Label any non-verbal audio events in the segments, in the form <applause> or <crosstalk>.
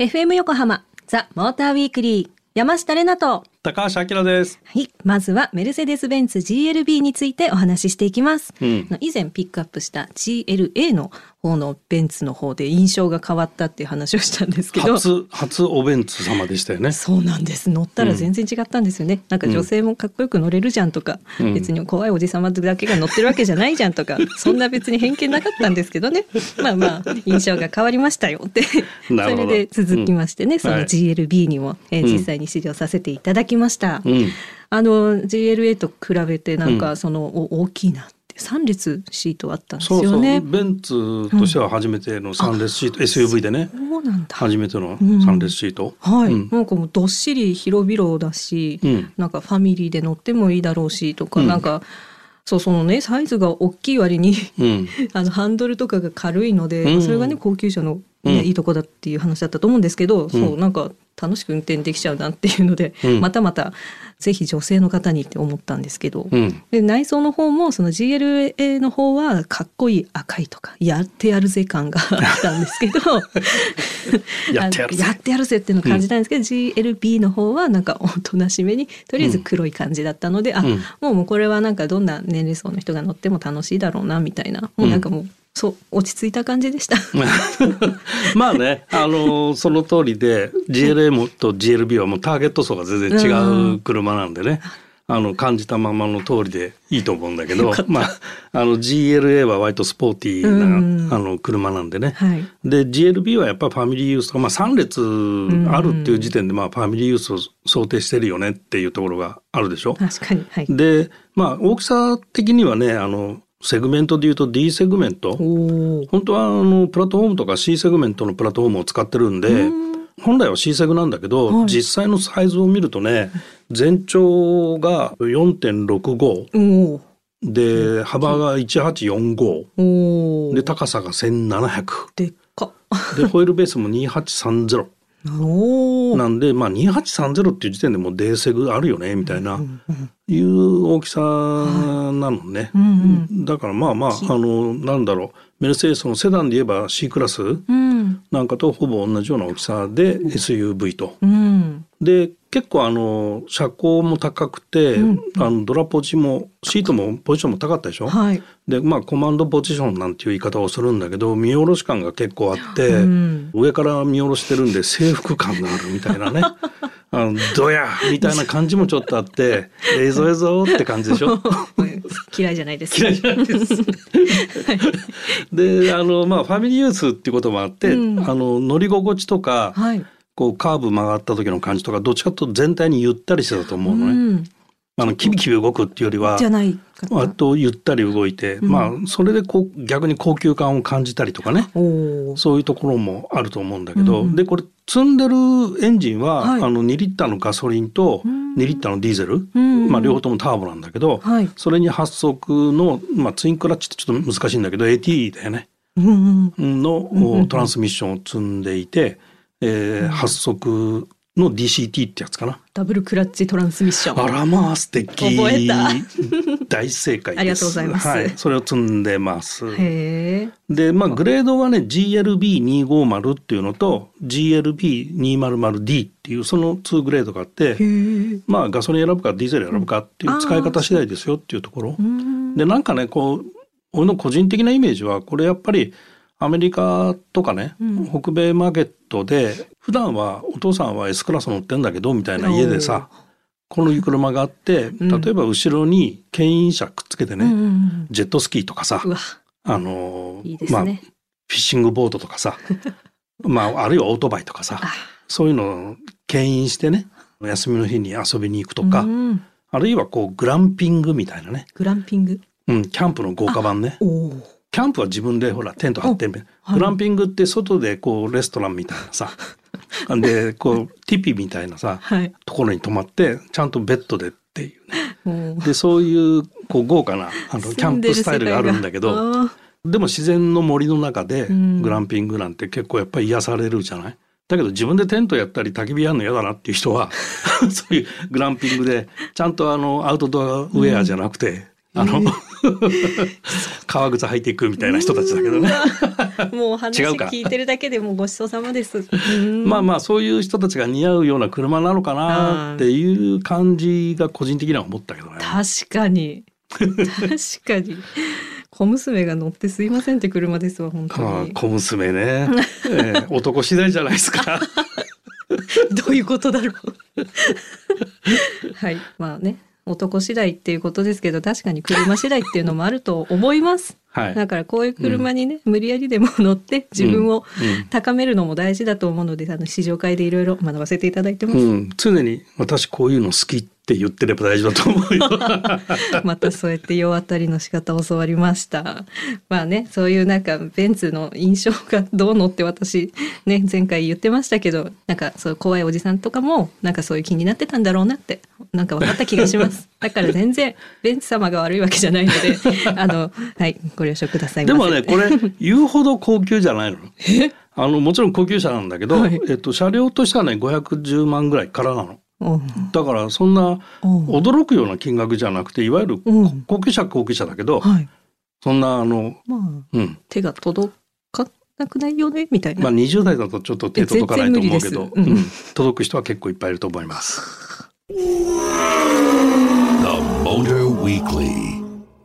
FM 横浜ザ・モーターウィークリー山下れなと。高橋明です。はい。まずはメルセデス・ベンツ GLB についてお話ししていきます。うん以前ピックアップした GLA の方のベンツの方で印象が変わったっていう話をしたんですけど。初初おベンツ様でしたよね。そうなんです乗ったら全然違ったんですよね、なんか女性もかっこよく乗れるじゃんとか、うん別に怖いおじさまだけが乗ってるわけじゃないじゃんとか <laughs> そんな別に偏見なかったんですけどねまあまあ印象が変わりましたよってそれで続きましてね、そのはい GLB にも、えーうん実際に試乗させていただきました。うん。あの GLA と比べてなんうんかその、お大きいなって3列シートあったんですそうそう。よね。ベンツとしては初めての三列シート、SUV でね。そうなんだ。初めてのうん三列シート。はい、うんなんかもうどっしり広々だし、うんなんかファミリーで乗ってもいいだろうしとか、うんなんかそうそのねサイズが大きい割にうん。<laughs> あのハンドルとかが軽いので、うんそれがね高級車の、ねうんいいとこだっていう話だったと思うんですけど、んそうなんか楽しく運転できちゃうなっていうので、うん。またまたぜひ女性の方にって思ったんですけど、うん。で内装の方もその GLA の方はかっこいい赤いとかやってやるぜ感が <laughs> あったんですけど <laughs> やってやるぜ。ってやるぜっていうのを感じたんですけど、GLB の方はなんかおとなしめにとりあえず黒い感じだったので、あうん。もうもうこれはなんかどんな年齢層の人が乗っても楽しいだろうなみたいな。もうなんかもう、そう落ち着いた感じでした。<laughs> まあね、あのその通りで GLA もと GLB はもうターゲット層が全然違う車なんでね。あの感じたままの通りでいいと思うんだけど、まああの GLA は割とスポーティーな、うんあの車なんでね。はいで GLB はやっぱりファミリーユースとか、まあ、3列あるっていう時点でまあファミリーユースを想定してるよねっていうところがあるでしょ。確かにはい。でまあ大きさ的にはねあのセグメントでいうと D セグメント。本当はあのプラットフォームとか C セグメントのプラットフォームを使ってるんで本来は C セグなんだけど、はい実際のサイズを見るとね全長が4.65おお。で幅が1845おお。で高さが1700でっか。でホイールベースも2830。なんで、まあ、2830っていう時点でもうデーセグあるよねみたいな、いう大きさなのね。だからまあまああのなんだろうメルセデスのセダンで言えば C クラスうん。なんかとほぼ同じような大きさで SUV と。うん。で結構あの車高も高くて、あのドラポジもシートもポジションも高かったでしょ、はい。でまあコマンドポジションなんていう言い方をするんだけど見下ろし感が結構あって、うん上から見下ろしてるんで制服感があるみたいなね <laughs> あのドヤみたいな感じもちょっとあってええぞええぞって感じでしょ？嫌いじゃないです。嫌いじゃないです。であのまあファミリーユースっていうこともあって、うんあの乗り心地とか、はい。こうカーブ曲がった時の感じとかどっちかというと全体にゆったりしてたと思うのね。うん。あのキビキビ動くっていうよりはじゃないかな。割とゆったり動いて、まあそれでこう逆に高級感を感じたりとかね。そういうところもあると思うんだけど、うんでこれ積んでるエンジンは、はいあの2リッターのガソリンとうん2リッターのディーゼル、うんまあ、両方ともターボなんだけど、はい。それに発速の、まあ、ツインクラッチってちょっと難しいんだけど AT だよねうんうん。の、うんトランスミッションを積んでいて、えー発速の DCT ってやつかな。ダブルクラッチトランスミッション。あらまあ素敵覚えた <laughs> 大正解ですありがとうございますはい、それを積んでますへえ。でまあグレードはね GLB250 っていうのと GLB200D っていうその2グレードがあって。まあガソリン選ぶかディーゼル選ぶかっていう使い方次第ですよっていうところうん。でなんかねこう俺の個人的なイメージはこれやっぱりアメリカとかね、うん北米マーケットで普段はお父さんは S クラス乗ってんだけどみたいな家でさこの車があってうん例えば後ろに牽引車くっつけてね、うん。ジェットスキーとかさあのいいですまあフィね。ッシングボートとかさ <laughs> まああるいはオートバイとかさあそういうのを牽引してね休みの日に遊びに行くとか、うんあるいはこうグランピングみたいなね、グランピング。うん、キャンプの豪華版ねおお。キャンプは自分でほらテント張って、はい。グランピングって外でこうレストランみたいなさ <laughs> でこうティピみたいなさはい。ところに泊まってちゃんとベッドでっていうね。でそういうこう豪華なあのキャンプスタイルがあるんだけどでも自然の森の中でうん。グランピングなんて結構やっぱり癒されるじゃない？だけど自分でテントやったり焚き火やるの嫌だなっていう人は <laughs> そういうグランピングでちゃんとあのアウトドアウェアじゃなくて、あの、<laughs> 革靴履いていくみたいな人たちだけどね。<laughs> もう話聞いてるだけでもうごちそうさまです。<laughs> まあまあそういう人たちが似合うような車なのかなっていう感じが個人的には思ったけどね。確かに確かに小娘が乗ってすいませんって車ですわ本当に。はあ小娘ね、ええ男次第じゃないですか。どういうことだろう。はい、まあね、男次第っていうことですけど、確かに車次第っていうのもあると思います。はい。だからこういう車にね、無理やりでも乗って自分をうん高めるのも大事だと思うので、あの試乗会でいろいろ学ばせていただいてます。うん、常に私こういうの好きって言ってれば大丈夫だと思うよ。<laughs> またそうやって世当たりの仕方を教わりました。まあね、そういうなんかベンツの印象がどうのって私ね、前回言ってましたけど、なんかそう怖いおじさんとかもなんかそういう気になってたんだろうなって、なんか分かった気がします。<laughs> だから全然ベンツ様が悪いわけじゃないので、<laughs> あの、はい、ご了承ください。でもねこれ言うほど高級じゃないの。あのもちろん高級車なんだけど、はいえっと車両としてはね510万ぐらいからなの。だからそんな驚くような金額じゃなくていわゆるうん高級車は高級車だけど、はい。そんなあのまあ、うん手が届かなくないよねみたいな。まあ20代だとちょっと手届かないと思うけど、うんうん届く人は結構いっぱいいると思います。The Motor Weekly.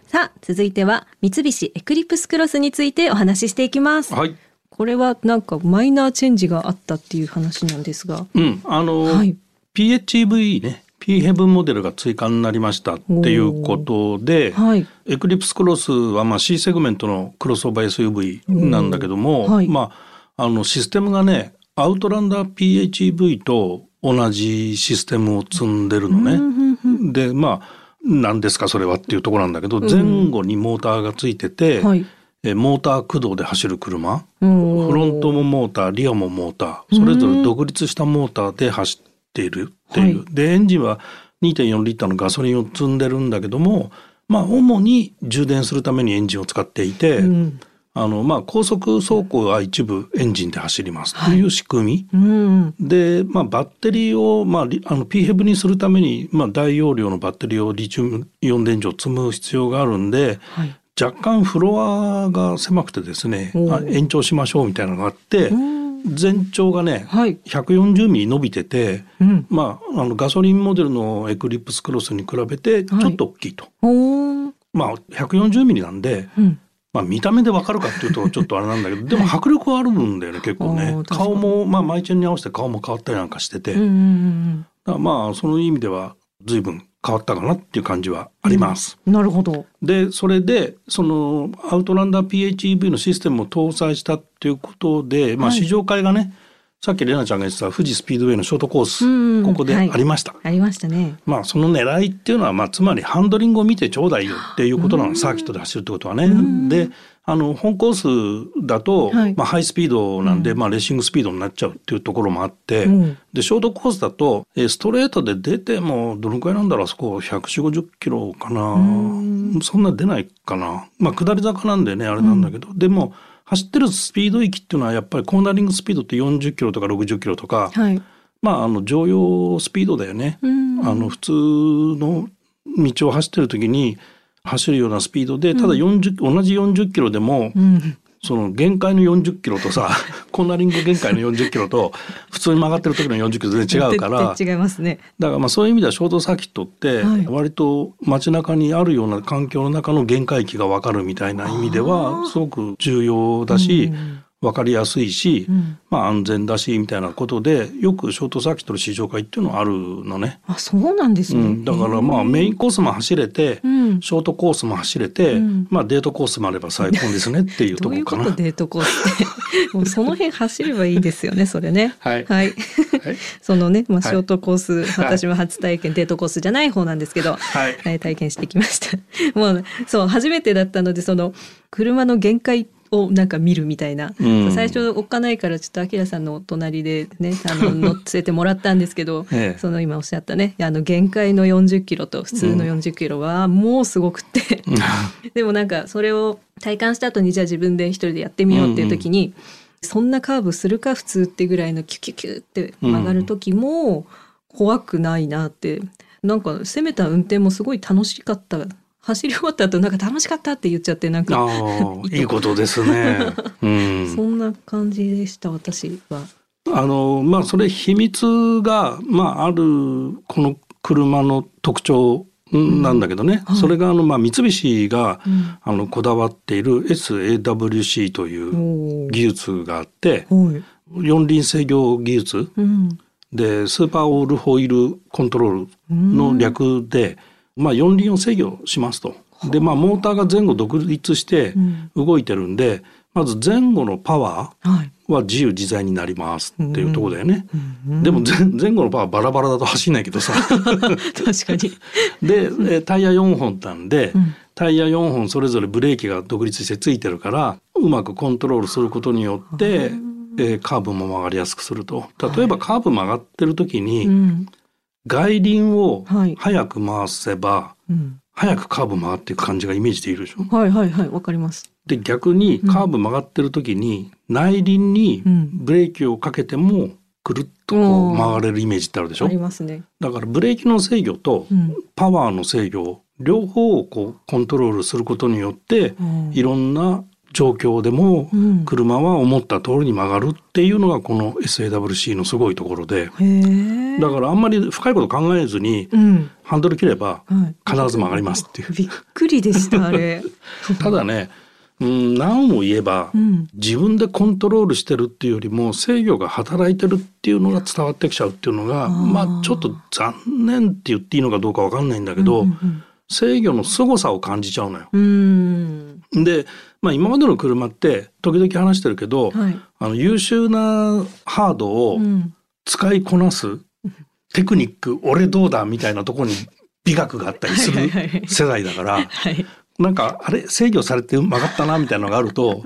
さあ、続いては三菱エクリプスクロスについてお話ししていきます。はい。これはなんかマイナーチェンジがあったっていう話なんですが。うん、あの、はい。PHEV ね P7 モデルが追加になりましたっていうことで、はい。エクリプスクロスはまあ C セグメントのクロスオーバー SUV なんだけども、うん。はい。まああのシステムがねアウトランダー PHEV と同じシステムを積んでるのね。でまあ何ですかそれはっていうところなんだけど、前後にモーターがついてて、はい。えモーター駆動で走る車。うんフロントもモーターリアもモーターそれぞれ独立したモーターで走っているっていう、はでエンジンは2.4リッターのガソリンを積んでるんだけどもまあ主に充電するためにエンジンを使っていて、うん。あのまあ高速走行は一部エンジンで走ります。という仕組み、うん。で、まあ、バッテリーを、まあ、リあの PHEV にするために、まあ、大容量のバッテリーをリチウムイオン電池を積む必要があるんではい。若干フロアが狭くてですね延長しましょうみたいなのがあってうん全長がねはい。140ミリ伸びてて、うん。まあ、あのガソリンモデルのエクリプスクロスに比べてちょっと大きいと。おーまあ140ミリなんで、うん。まあ、見た目でわかるかっていうとちょっとあれなんだけどでも迫力はあるんだよね結構ね顔もまあマイチェンに合わせて顔も変わったりなんかしてて、うんうんうんだからまあその意味では随分変わったかなっていう感じはあります。うん。なるほど。でそれでそのアウトランダー PHEV のシステムを搭載したっていうことで、まあ、はい試乗会がね、さっきレナちゃんが言ってた富士スピードウェイのショートコース、うんここではい。ありました。ありましたね。まあその狙いっていうのはまあつまりハンドリングを見てちょうだいよっていうことなのサーキットで走るってことはね。であの本コースだと、はい。まあ、ハイスピードなんで、まあ、レーシングスピードになっちゃうっていうところもあって、うん。でショートコースだとえーストレートで出てもどのくらいなんだろうあそこ14050キロかな。そんな出ないかな。まあ下り坂なんでねあれなんだけど、でも走ってるスピード域っていうのはやっぱりコーナリングスピードって40キロとか60キロとか、はい。まああの常用スピードだよね。うん。あの普通の道を走ってる時に走るようなスピードでただ40、同じ40キロでも、うん。その限界の40キロとさコーナリング限界の40キロと <laughs> 普通に曲がってる時の40キロ全然違うから。違いますね。だからまあそういう意味ではショートサーキットってはい。割と街中にあるような環境の中の限界値が分かるみたいな意味ではすごく重要だしうん分かりやすいしうんまあ安全だしみたいなことでよくショートサーキットの試乗会っていうのはあるのね。あ、そうなんですね。うん、だからまあメインコースも走れて、うんショートコースも走れて、うんまあデートコースもあれば最高ですねっていうと <laughs> どういうこかな。デートコースって。<laughs> もうその辺走ればいいですよね、それね。はいはい。はい <laughs> そのね、まあ、シはいョートコース、私も初体験、デートコースじゃない方なんですけど、はいはい、体験してきました。もう、そう、初めてだったので、その、車の限界をなんか見るみたいな。うん。最初、おっかないから、ちょっと、アキラさんの隣でね、あの、乗せてもらったんですけど、<laughs> ええ。その今おっしゃったね、あの、限界の40キロと普通の40キロは、もうすごくって、<laughs> でもなんかそれを体感した後にじゃあ自分で一人でやってみようっていう時に、そんなカーブするか普通ってぐらいのキュキュキュって曲がる時も怖くないなって。なんか攻めた運転もすごい楽しかった走り終わった後なんか楽しかったって言っちゃってなんか <laughs> いいことですね。<laughs> うんそんな感じでした私は。あのまあそれ秘密が、まあ、あるこの車の特徴なんだけどね、はいそれがあの、まあ、三菱が、うんあのこだわっている SAWC という技術があってはい。四輪制御技術うん。でスーパーオールホイールコントロールの略で、まあ、四輪を制御しますと。でまあモーターが前後独立してうん動いてるんで、まず前後のパワーは自由自在になりますっていうところだよね。うんでも前前後のパワーバラバラだと走んないけどさ。<laughs> 確かに。<laughs> でえータイヤ4本なんで、うんタイヤ4本それぞれブレーキが独立してついてるからうまくコントロールすることによって、えーカーブも曲がりやすくすると。例えばカーブ曲がってる時に、うん。外輪をはい早く回せば、うん。早くカーブ曲がっていく感じがイメージできるでしょ？はいはいはいわかります。で逆にカーブ曲がってる時に内輪にうんブレーキをかけてもくるっとこう曲がれるイメージってあるでしょ？ありますね。だからブレーキの制御とうん。パワーの制御両方をこうコントロールすることによってうんいろんな状況でもうん車は思った通りに曲がるっていうのがこの SAWC のすごいところで。だからあんまり深いこと考えずにうん。ハンドル切ればはい。必ず曲がりますっていう。びっくりでしたあれ。<laughs> ただねうん何を言えばうん。自分でコントロールしてるっていうよりも制御が働いてるっていうのが伝わってきちゃうっていうのがまあちょっと残念って言っていいのかどうかわかんないんだけど、うん制御の凄さを感じちゃうのよ。うん。うんで、まあ、今までの車って時々話してるけど、はい。あの優秀なハードをうん。使いこなすテクニック俺どうだみたいなところに美学があったりするはいはいはい世代だから <laughs> はい。なんかあれ制御されて曲がったなみたいなのがあると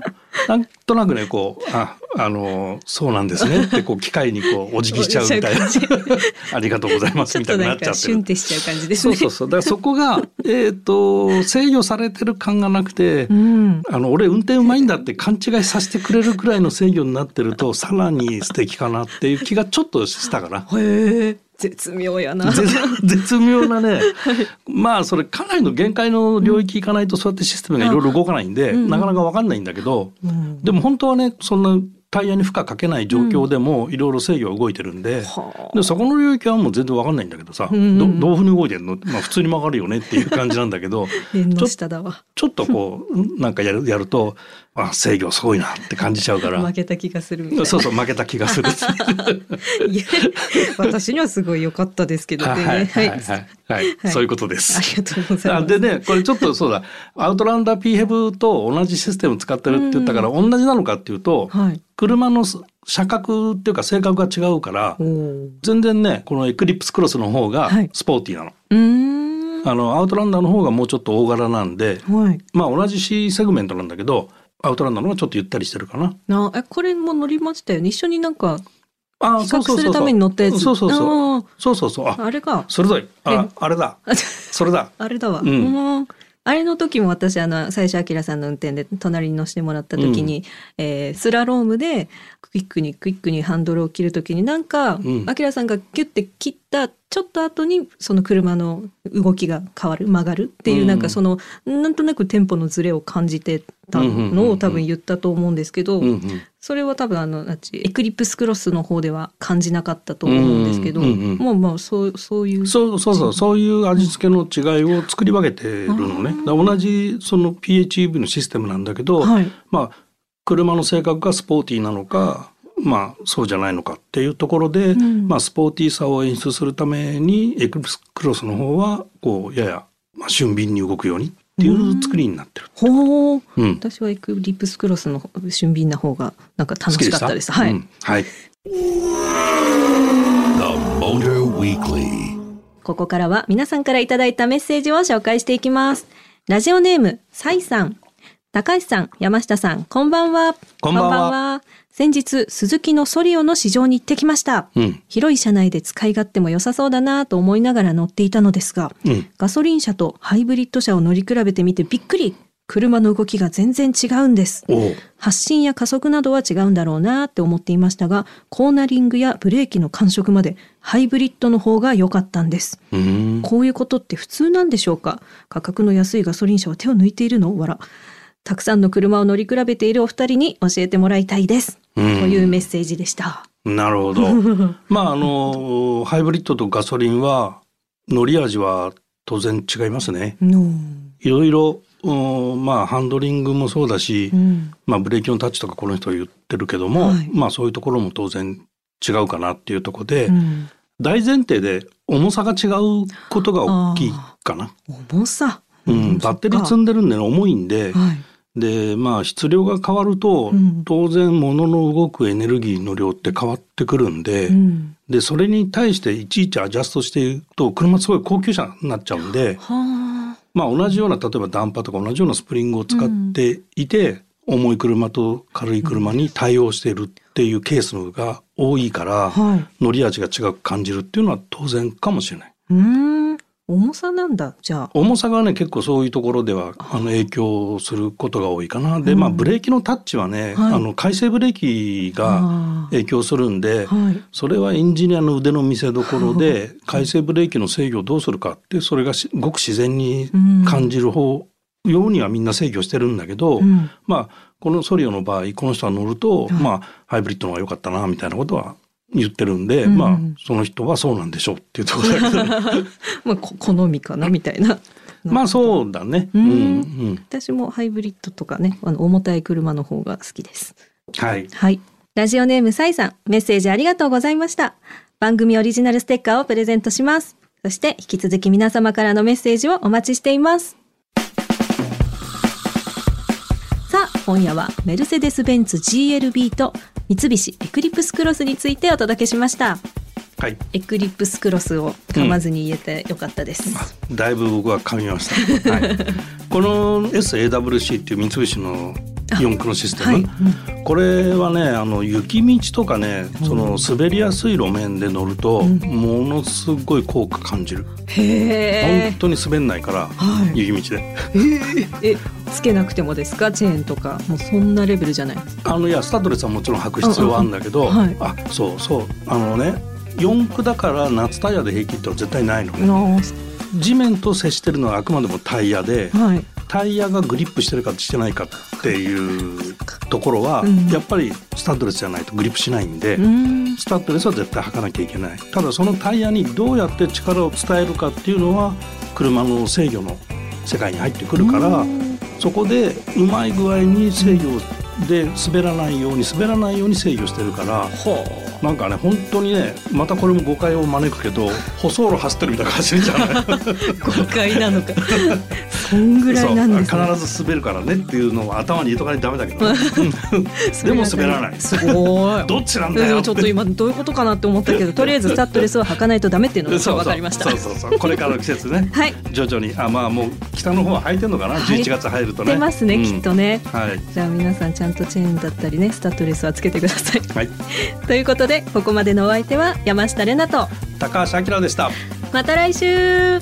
なんとなくねこうああのそうなんですねってこう機械にこうお辞儀しちゃうみたいな <laughs> ありがとうございますみたいになっちゃってるシュンってしちゃう感じですね。そうそうそうだからそこがえっと制御されてる感がなくて、うん。あの俺運転うまいんだって勘違いさせてくれるくらいの制御になってるとさらに素敵かなっていう気がちょっとしたから。へえ。絶妙やな。ぜ絶妙なね、まあそれかなりの限界の領域いかないとそうやってシステムがいろいろ動かないんで、うん。なかなかわかんないんだけど、うん。でも本当はねそんなタイヤに負荷かけない状況でもいろいろ制御が動いてるんで,、はでそこの領域はもう全然わかんないんだけどさ、うん。うんどどういうふうに動いてるの、まあ、普通に曲がるよねっていう感じなんだけど縁の下だわ。ちょっとこうなんかやるやるとあ制御すごいなって感じちゃうから負。けた気がする。そうそう負けた気がする。<laughs> いや私にはすごい良かったですけどね。はいはいはいはい、はいはいそういうことです。ありがとうございます。あでねこれちょっとそうだアウトランダー P ヘブと同じシステム使ってるって言ったから同じなのかっていうと、はい。車の車格っていうか性格が違うから。全然ねこのエクリプスクロスの方がはいスポーティーなの。うーん。あのアウトランダーの方がもうちょっと大柄なんではい。まあ同じ C セグメントなんだけどアウトランダーの方がちょっとゆったりしてるかな。なえこれも乗りましたよね。一緒になんかあ比較するために乗ったやつ。そうそうそう。あそうそうそう。あーあれか。鋭い。あえあれだ。あ <laughs> それだ。あれだわ。うん。うん。あれの時も私あの最初明さんの運転で隣に乗せてもらった時に、えースラロームでクイックにクイックにハンドルを切る時になんかん。明、さんがギュッて切ったちょっと後にその車の動きが変わる曲がるっていう、うん。なんかそのなんとなくテンポのズレを感じてたのを多分言ったと思うんですけど、それは多分あのエクリプスクロスの方では感じなかったと思うんですけど、もうまあそうそういうそうそうそうそういう味付けの違いを作り分けてるのね。同じその PHEV のシステムなんだけど、はい。まあ車の性格がスポーティーなのか、まあそうじゃないのかっていうところで、んまあスポーティーさを演出するためにエクスクロスの方はこうややまあ俊敏に動くようにっていう作りになってる。ほううん。私はエクリプスクロスの俊敏な方がなんか楽しかったです。はい、うんはい。The Motor Weekly. ここからは皆さんからいただいたメッセージを紹介していきます。ラジオネーム、サイさん。高橋さん、山下さん、こんばんは。こんばんは先日、鈴木のソリオの市場に行ってきました。うん。広い車内で使い勝手も良さそうだなと思いながら乗っていたのですが、うん。ガソリン車とハイブリッド車を乗り比べてみてびっくり。車の動きが全然違うんです。発進や加速などは違うんだろうなって思っていましたが、コーナリングやブレーキの感触までハイブリッドの方が良かったんです。こういうことって普通なんでしょうか？価格の安いガソリン車は手を抜いているの？わら。たくさんの車を乗り比べているお二人に教えてもらいたいです。とうんいうメッセージでした。なるほど。<laughs> まああのハイブリッドとガソリンは乗り味は当然違いますね。のいろいろうんまあハンドリングもそうだし、うん。まあブレーキのタッチとかこの人は言ってるけども、はいまあそういうところも当然違うかなっていうところで、うん大前提で重さが違うことが大きいかな。重さ。うん、バッテリー積んでるんでね重いんで、はい。でまあ質量が変わると、うん当然物の動くエネルギーの量って変わってくるんで、うん。でそれに対していちいちアジャストしていくと車すごい高級車になっちゃうんで、はあ。まあ、同じような例えばダンパーとか同じようなスプリングを使っていて、重い車と軽い車に対応しているっていうケースのが多いから、はい。乗り味が違く感じるっていうのは当然かもしれない。重さなんだ。じゃあ。重さがね結構そういうところではあの影響することが多いかな。でまあブレーキのタッチはね、はいあの回生ブレーキがあ影響するんで、ーはい。それはエンジニアの腕の見せ所で <laughs> 回生ブレーキの制御をどうするかってそれがしごく自然に感じる方ようにはみんな制御してるんだけど、うんまあこのソリオの場合この人は乗ると、はいまあハイブリッドの方が良かったなみたいなことは言ってるんで、うんまあその人はそうなんでしょうっていうところだけど、ね、<laughs> まあ、こ好みかなみたいな。<laughs> まあそうだね。ううんんうん私もハイブリッドとかね、あの重たい車の方が好きです。はい。はい。ラジオネームサイさん、メッセージありがとうございました。番組オリジナルステッカーをプレゼントします。そして引き続き皆様からのメッセージをお待ちしています。今夜はメルセデス・ベンツ GLB と三菱エクリプスクロスについてお届けしました。はい。エクリプスクロスを噛まずに言えてよかったです。だいぶ僕は噛みました。はい。<laughs> この SAWC っていう三菱の四駆のシステム、はいこれはねあの雪道とかねその滑りやすい路面で乗ると、うんものすごい効果感じる。へ本当に滑んないから、はい雪道で。え、つけなくてもですか？チェーンとか。もうそんなレベルじゃない。あのいやスタッドレスはもちろん履く必要はあるんだけど、はいあそうそうあのね四駆だから夏タイヤで平気って絶対ないのね。の地面と接してるのはあくまでもタイヤで、はい。タイヤがグリップしてるかしてないかっていうところは、うんやっぱりスタッドレスじゃないとグリップしないんで、うん。スタッドレスは絶対履かなきゃいけないただそのタイヤにどうやって力を伝えるかっていうのは車の制御の世界に入ってくるから、うんそこでうまい具合に制御で滑らないように滑らないように制御してるからほなんかね本当にねまたこれも誤解を招くけど舗装路走ってるみたいな感じじゃない？誤解なのか。<laughs> そんぐらいなんですね。必ず滑るからねっていうのを頭に入れとかないとダメだけど、<laughs> でも滑らない。すごい。どっちなんだよちょっと今どういうことかなって思ったけど、とりあえずスタッドレスは履かないとダメっていうのが分かりました。そうそうそう。これからの季節ね。<laughs> はい。徐々に。あまあもう北の方は履いてんのかな、履い。11月入るとね。出ますね、うん。きっとね。はい。じゃあ皆さんちゃんとチェーンだったりね、スタッドレスはつけてください。はい。ということで、ここまでのお相手は山下れなと、高橋明でした。また来週